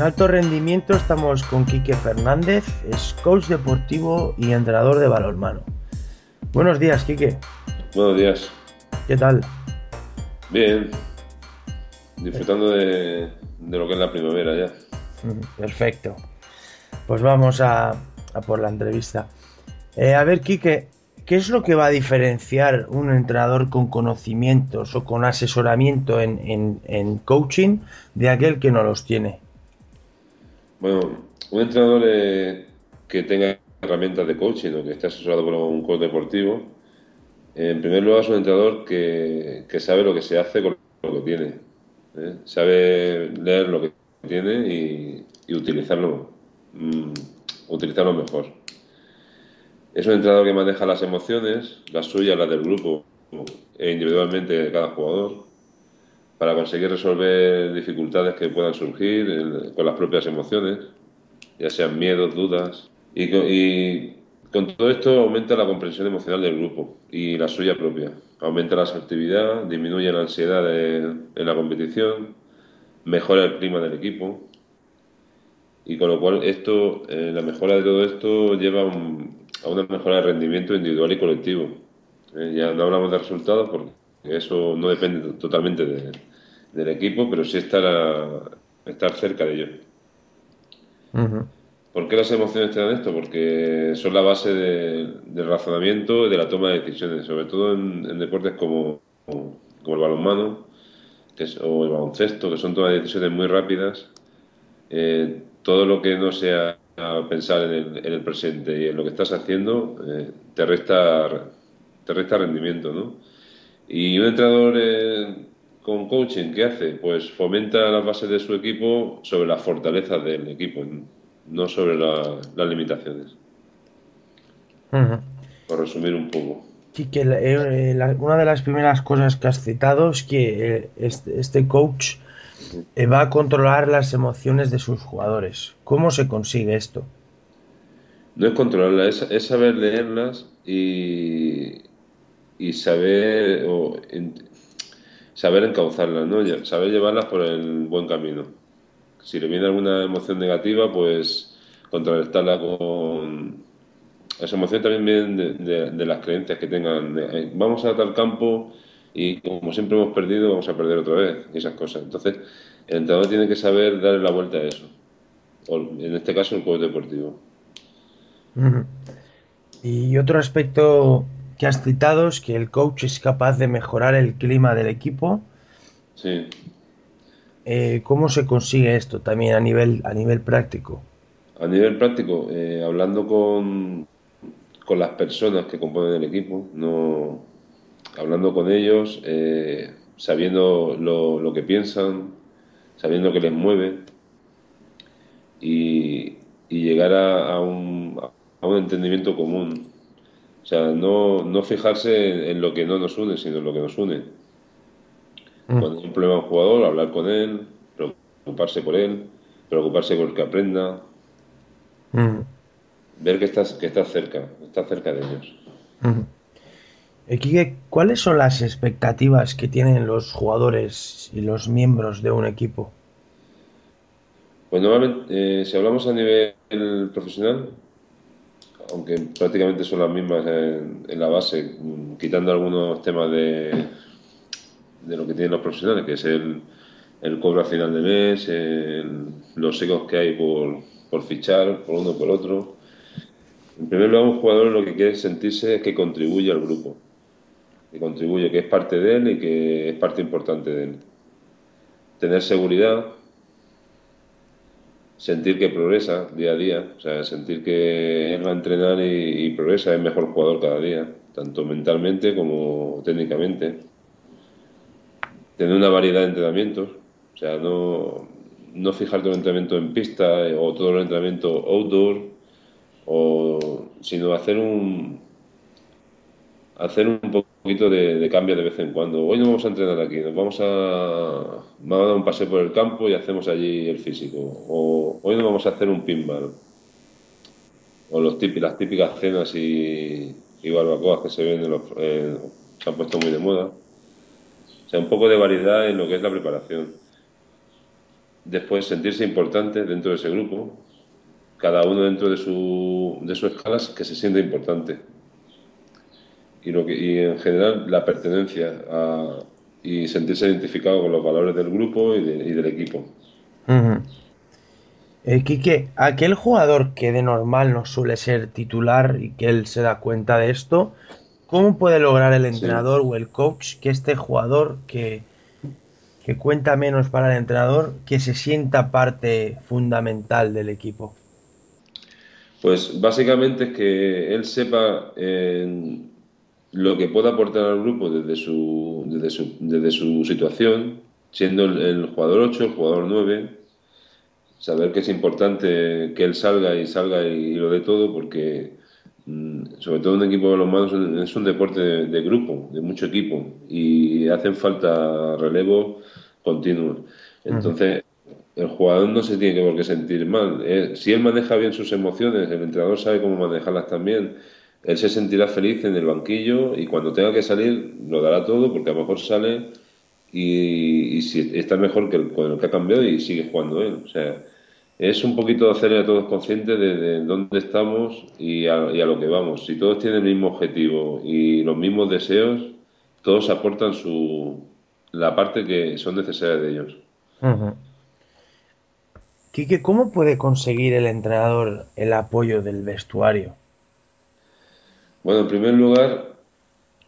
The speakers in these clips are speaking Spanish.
En alto rendimiento estamos con Quique Fernández, es coach deportivo y entrenador de balonmano. Buenos días, Quique. Buenos días. ¿Qué tal? Bien. Disfrutando de, lo que es la primavera ya. Perfecto. Pues vamos a, por la entrevista. Eh, a ver, Quique, ¿qué es lo que va a diferenciar un entrenador con conocimientos o con asesoramiento en coaching de aquel que no los tiene? Bueno, un entrenador eh, que tenga herramientas de coaching o que esté asesorado por un coach deportivo, en primer lugar es un entrenador que, sabe lo que se hace con lo que tiene. ¿eh? Sabe leer lo que tiene y, utilizarlo, mm, utilizarlo mejor. Es un entrenador que maneja las emociones, las suyas, las del grupo e individualmente de cada jugador para conseguir resolver dificultades que puedan surgir con las propias emociones, ya sean miedos, dudas. Y con, todo esto aumenta la comprensión emocional del grupo y la suya propia. Aumenta la asertividad, disminuye la ansiedad en la competición, mejora el clima del equipo. Y con lo cual esto, eh, la mejora de todo esto lleva a una mejora de rendimiento individual y colectivo. Eh, ya no hablamos de resultados porque eso no depende totalmente de, del equipo, pero sí estar, estar cerca de ellos. ¿Por qué las emociones te dan esto? Porque son la base del razonamiento y de la toma de decisiones, sobre todo en, deportes como, como, el balonmano que es, o el baloncesto, que son todas decisiones muy rápidas. Eh, todo lo que no sea pensar en el, presente y en lo que estás haciendo eh, te resta te resta rendimiento, ¿no? Y un entrenador eh, con coaching, ¿qué hace? Pues fomenta las bases de su equipo sobre las fortalezas del equipo, no sobre las limitaciones. Por resumir un poco. Sí, que eh, una de las primeras cosas que has citado es que eh, este, este, coach eh, va a controlar las emociones de sus jugadores. ¿Cómo se consigue esto? No es controlarlas, es, saber leerlas y, y saber o, saber encauzarlas, ¿no? saber llevarlas por el buen camino. Si le viene alguna emoción negativa, pues contrarrestarla con... Esa emoción también viene de, las creencias que tengan. Vamos a tal campo y como siempre hemos perdido, vamos a perder otra vez, esas cosas. Entonces, el entrenador tiene que saber darle la vuelta a eso. en este caso, el coach deportivo. Y otro aspecto que has citado es que el coach es capaz de mejorar el clima del equipo. Sí. Eh, ¿Cómo se consigue esto también a nivel, a nivel práctico? A nivel práctico, eh, hablando con, con las personas que componen el equipo, no, hablando con ellos, eh, sabiendo lo, que piensan, sabiendo que les mueve y, llegar a, un, a un entendimiento común sea, no, no fijarse en, lo que no nos une, sino en lo que nos une. Mm. Cuando hay un problema un jugador, hablar con él, preocuparse por él, preocuparse por que aprenda. Mm. Ver que estás, que estás cerca, estás cerca de ellos. Mm. ¿cuáles son las expectativas que tienen los jugadores y los miembros de un equipo? Pues normalmente, eh, si hablamos a nivel profesional, aunque prácticamente son las mismas en, la base, quitando algunos temas de, de lo que tienen los profesionales, que es el, cobro a final de mes, los egos que hay por, por fichar por uno por otro. En primer lugar, un jugador lo que quiere sentirse es que contribuye al grupo, que contribuye, que es parte de él y que es parte importante de él. Tener seguridad, sentir que progresa día a día, o sea, sentir que él va a entrenar y, progresa, es mejor jugador cada día, tanto mentalmente como técnicamente. Tener una variedad de entrenamientos, o sea, no, no fijar todo el entrenamiento en pista o todo el entrenamiento outdoor, o, sino hacer un, hacer un poquito de, cambio de vez en cuando. Hoy no vamos a entrenar aquí, nos vamos a, vamos a dar un paseo por el campo y hacemos allí el físico. O hoy no vamos a hacer un pinball. O las típicas cenas y, barbacoas que se ven en los, se han puesto muy de moda. O sea, un poco de variedad en lo que es la preparación. después sentirse importante dentro de ese grupo, cada uno dentro de su, de su escala que se siente importante. Y, lo que, y en general la pertenencia y sentirse identificado con los valores del grupo y, del equipo. Eh, Quique, aquel jugador que de normal no suele ser titular y que él se da cuenta de esto, ¿cómo puede lograr el entrenador o el coach que este jugador que, que cuenta menos para el entrenador, que se sienta parte fundamental del equipo? Pues básicamente es que él sepa lo que puede aportar al grupo desde su, desde su, situación, siendo el, el jugador 8, el jugador 9 saber que es importante que él salga y salga y, lo dé todo porque mm, sobre todo un equipo de los manos es un deporte de, grupo, de mucho equipo y hacen falta relevo continuo. Entonces, el jugador no se tiene que por qué sentir mal. Eh, si él maneja bien sus emociones, el entrenador sabe cómo manejarlas también, él se sentirá feliz en el banquillo y cuando tenga que salir lo dará todo porque a lo mejor sale y, si está mejor que el, con el que ha cambiado y sigue jugando él. O sea, es un poquito hacer a todos conscientes de, dónde estamos y a, lo que vamos. Si todos tienen el mismo objetivo y los mismos deseos, todos aportan su la parte que son necesarias de ellos. Quique, ¿cómo puede conseguir el entrenador el apoyo del vestuario? Bueno, en primer lugar,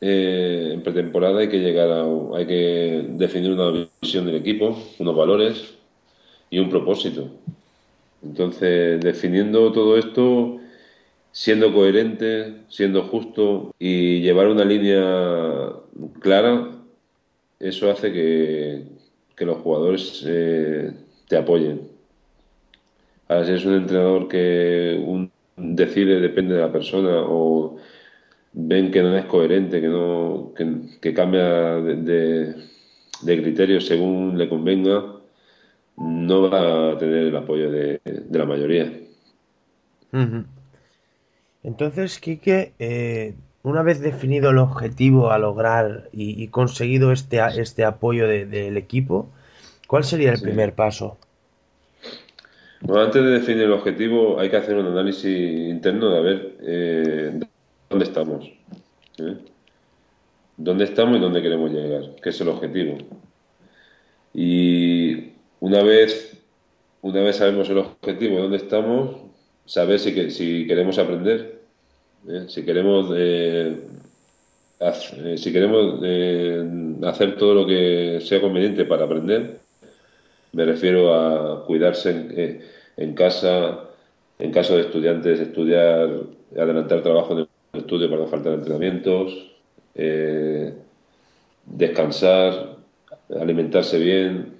eh, en pretemporada hay que llegar a, hay que definir una visión del equipo, unos valores y un propósito. Entonces, definiendo todo esto, siendo coherente, siendo justo y llevar una línea clara, eso hace que, los jugadores eh, te apoyen. Ahora, si eres un entrenador que un, decide, depende de la persona, o ven que no es coherente, que, no, que, cambia de, de criterio según le convenga, no va a tener el apoyo de, la mayoría. Entonces, Quique, eh, una vez definido el objetivo a lograr y, conseguido este, este apoyo del equipo, ¿cuál sería el primer paso? Bueno, antes de definir el objetivo hay que hacer un análisis interno de ver eh, dónde estamos. ¿eh? ¿Dónde estamos y dónde queremos llegar? ¿Qué es el objetivo? Y una vez, una vez sabemos el objetivo, dónde estamos, saber si, si queremos aprender, ¿eh? si queremos, eh, eh, si queremos hacer todo lo que sea conveniente para aprender. Me refiero a cuidarse en, casa, en caso de estudiantes, estudiar, adelantar trabajo el estudio para no faltar entrenamientos, descansar, alimentarse bien,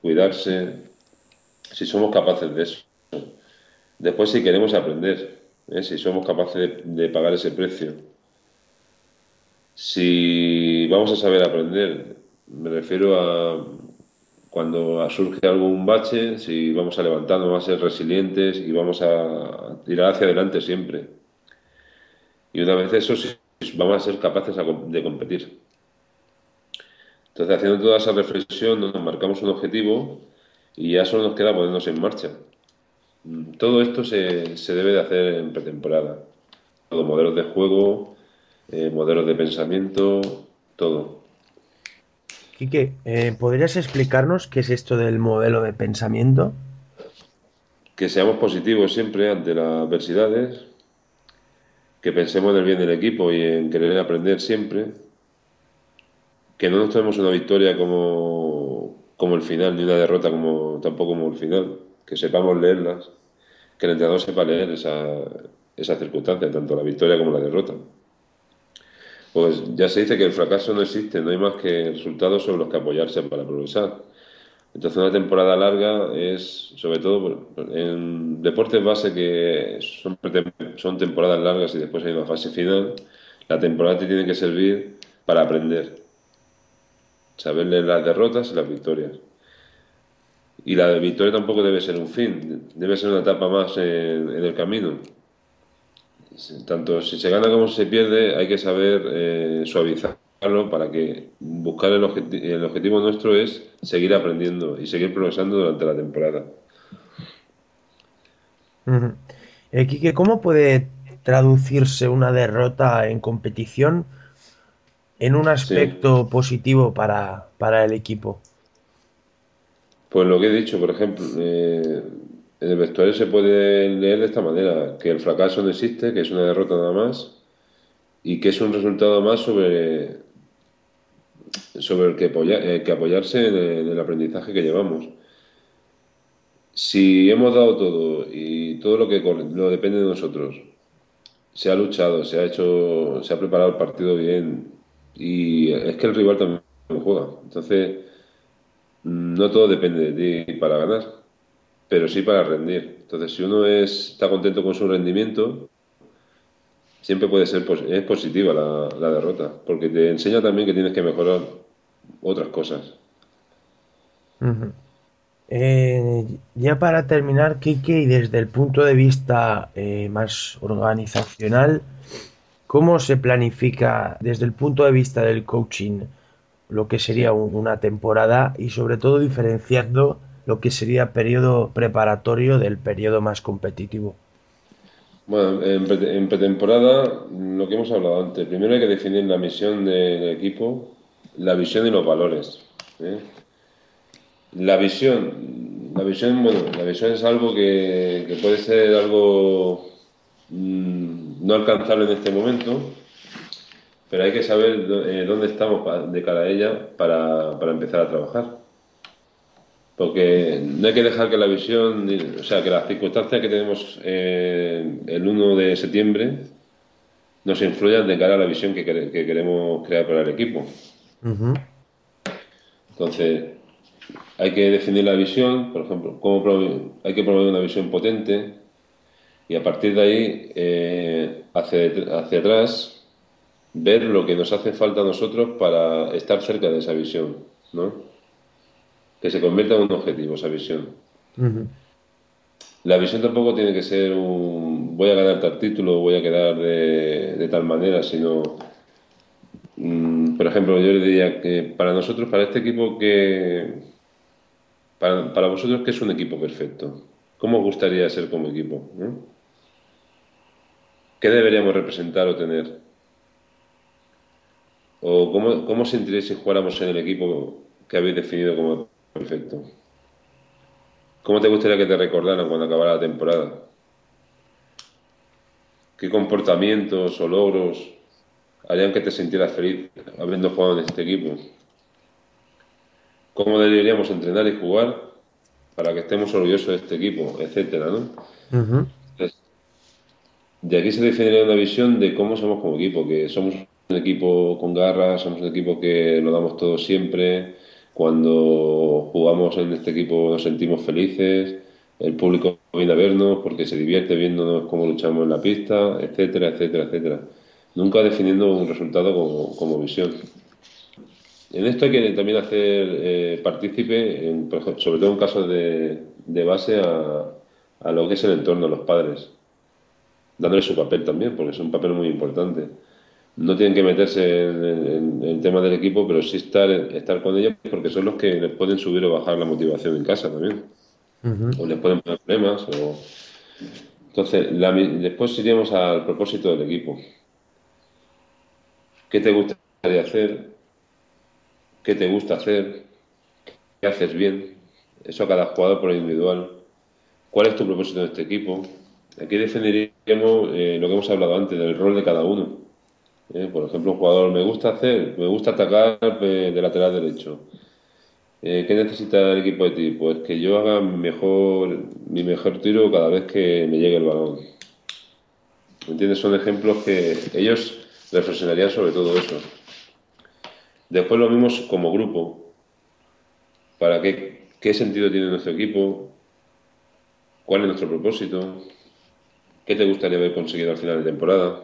cuidarse, si somos capaces de eso. Después, si queremos aprender, ¿eh? si somos capaces de, pagar ese precio. Si vamos a saber aprender, me refiero a cuando surge algún bache, si vamos a levantarnos, vamos a ser resilientes y vamos a tirar hacia adelante siempre. Y una vez eso, vamos a ser capaces de competir. Entonces, haciendo toda esa reflexión, nos marcamos un objetivo y ya solo nos queda ponernos en marcha. Mm, todo esto se, se debe de hacer en pretemporada. Todo, modelos de juego, eh, modelos de pensamiento, todo. Quique, eh, ¿podrías explicarnos qué es esto del modelo de pensamiento? Que seamos positivos siempre ante las adversidades, que pensemos en el bien del equipo y en querer aprender siempre, que no nos tomemos una victoria como, como el final, ni una derrota como tampoco como el final, que sepamos leerlas, que el entrenador sepa leer esa, esa circunstancia, tanto la victoria como la derrota. Pues ya se dice que el fracaso no existe, no hay más que resultados sobre los que apoyarse para progresar. Entonces una temporada larga es, sobre todo en deportes base que son, temporadas largas y después hay una fase final, la temporada te tiene que servir para aprender saber leer las derrotas y las victorias. Y la victoria tampoco debe ser un fin, debe ser una etapa más en, el camino. Tanto si se gana como si se pierde, hay que saber eh, suavizar buscarlo para que buscar el, el objetivo nuestro es seguir aprendiendo y seguir progresando durante la temporada. Uh ¿cómo puede traducirse una derrota en competición en un aspecto positivo para, para, el equipo? Pues lo que he dicho, por ejemplo, eh, en el vestuario se puede leer de esta manera, que el fracaso no existe, que es una derrota nada más, y que es un resultado más sobre, sobre el que, eh, que apoyarse en el, aprendizaje que llevamos. Si hemos dado todo y todo lo que lo depende de nosotros, se ha luchado, se ha hecho, se ha preparado el partido bien y es que el rival también juega. Entonces, no todo depende de ti para ganar pero sí para rendir. Entonces, si uno es, está contento con su rendimiento, siempre puede ser es positiva la, derrota, porque te enseña también que tienes que mejorar otras cosas. Eh, ya para terminar, Kike, y desde el punto de vista eh, más organizacional, ¿cómo se planifica desde el punto de vista del coaching lo que sería una temporada y sobre todo diferenciando lo que sería periodo preparatorio del periodo más competitivo. Bueno, en, pretemporada, lo que hemos hablado antes, primero hay que definir la misión del equipo, la visión y los valores. ¿eh? La visión, la visión, bueno, la visión es algo que, puede ser algo mm, no alcanzable en este momento, pero hay que saber eh, dónde estamos de cara a ella para, para empezar a trabajar. Porque no hay que dejar que la visión, o sea, que las circunstancias que tenemos eh, el 1 de septiembre nos influyan de cara a la visión que, queremos crear para el equipo. Entonces, hay que definir la visión, por ejemplo, cómo hay que promover una visión potente y a partir de ahí, eh, hacia, hacia atrás, ver lo que nos hace falta a nosotros para estar cerca de esa visión, ¿no? que se convierta en un objetivo esa visión. La visión tampoco tiene que ser un voy a ganar tal título, voy a quedar de, tal manera, sino, por ejemplo, yo le diría que para nosotros, para este equipo, que para, para vosotros, ¿qué es un equipo perfecto? ¿Cómo os gustaría ser como equipo? ¿Qué deberíamos representar o tener? ¿O cómo, cómo sentiréis si jugáramos en el equipo que habéis definido como Perfecto. ¿Cómo te gustaría que te recordaran cuando acabara la temporada? ¿Qué comportamientos o logros harían que te sintieras feliz habiendo jugado en este equipo? ¿Cómo deberíamos entrenar y jugar para que estemos orgullosos de este equipo, etcétera, ¿no? de aquí se definiría una visión de cómo somos como equipo, que somos un equipo con garras, somos un equipo que lo damos todo siempre, cuando jugamos en este equipo nos sentimos felices, el público viene a vernos porque se divierte viéndonos cómo luchamos en la pista, etcétera, etcétera, etcétera. Nunca definiendo un resultado como, visión. En esto hay que también hacer eh, partícipe, sobre todo en casos de, base, a, a, lo que es el entorno, a los padres, dándole su papel también, porque es un papel muy importante no tienen que meterse en, el tema del equipo, pero sí estar, estar con ellos porque son los que les pueden subir o bajar la motivación en casa también. O les pueden poner problemas. O... Entonces, después iríamos al propósito del equipo. ¿Qué te gustaría hacer? ¿Qué te gusta hacer? ¿Qué haces bien? Eso a cada jugador por individual. ¿Cuál es tu propósito en este equipo? Aquí definiríamos eh, lo que hemos hablado antes, del rol de cada uno eh, por ejemplo, un jugador me gusta hacer, me gusta atacar de lateral derecho. Eh, ¿Qué necesita el equipo de ti? Pues que yo haga mejor, mi mejor tiro cada vez que me llegue el balón. ¿Entiendes? Son ejemplos que ellos reflexionarían sobre todo eso. Después lo vimos como grupo. ¿Para qué, qué sentido tiene nuestro equipo? ¿Cuál es nuestro propósito? ¿Qué te gustaría haber conseguido al final de temporada?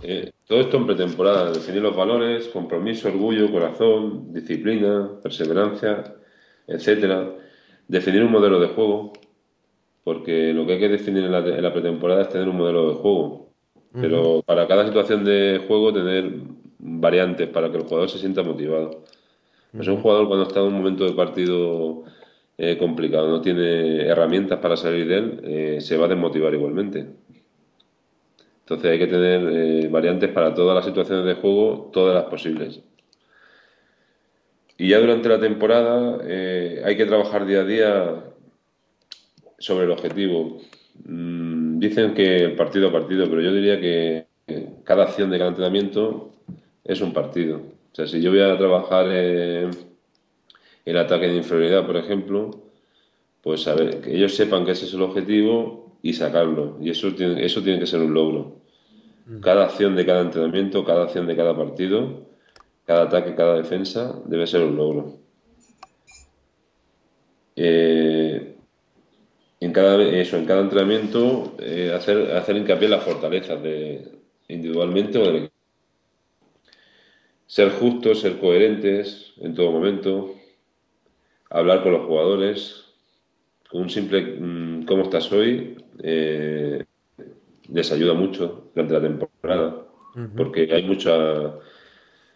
Eh, todo esto en pretemporada, definir los valores, compromiso, orgullo, corazón, disciplina, perseverancia, etcétera. Definir un modelo de juego, porque lo que hay que definir en la, pretemporada es tener un modelo de juego. Pero para cada situación de juego tener variantes para que el jugador se sienta motivado. Es un jugador cuando está en un momento de partido eh, complicado, no tiene herramientas para salir de él, eh, se va a desmotivar igualmente. Entonces hay que tener eh, variantes para todas las situaciones de juego, todas las posibles. Y ya durante la temporada hay que trabajar día a día sobre el objetivo. Mm, dicen que partido a partido, pero yo diría que cada acción de cada entrenamiento es un partido. O sea, si yo voy a trabajar el ataque de inferioridad, por ejemplo, pues saber, que ellos sepan que ese es el objetivo y sacarlo. Y eso tiene, eso tiene que ser un logro. Mm. Cada acción de cada entrenamiento, cada acción de cada partido, cada ataque, cada defensa, debe ser un logro. Eh, cada eso, en cada entrenamiento, eh, hacer, hacer hincapié en las fortalezas de individualmente o del ser justos, ser coherentes en todo momento, hablar con los jugadores, con un simple mm, ¿cómo estás hoy? Eh, les ayuda mucho durante la temporada, porque hay mucha,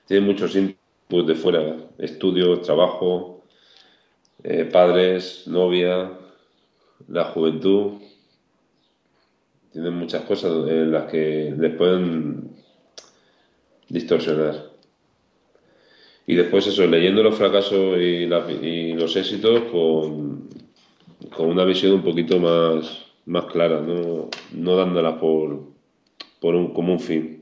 tienen muchos inputs de fuera, estudios, trabajo, eh, padres, novia, la juventud, tienen muchas cosas en las que les pueden distorsionar. Y después eso, leyendo los fracasos y, los éxitos con, con, una visión un poquito más, más clara, no, no dándola por, por un, como un fin.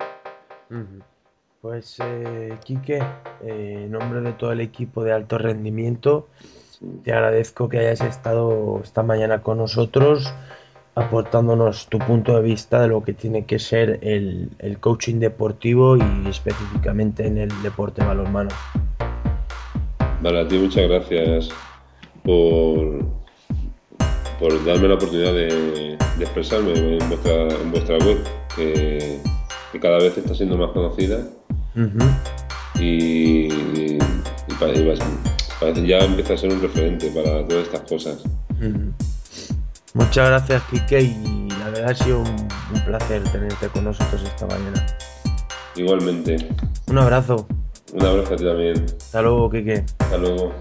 Pues, eh, Quique, eh, en nombre de todo el equipo de alto rendimiento, te agradezco que hayas estado esta mañana con nosotros aportándonos tu punto de vista de lo que tiene que ser el, coaching deportivo y específicamente en el deporte balonmano. Vale, a ti muchas gracias por, por darme la oportunidad de, expresarme en vuestra, web, que, cada vez está siendo más conocida. y, ya empieza a ser un referente para todas estas cosas. Muchas gracias, Kike, y la verdad ha sido un, placer tenerte con nosotros esta mañana. Igualmente. Un abrazo. Un abrazo a ti también. Hasta luego, Kike. Hasta luego.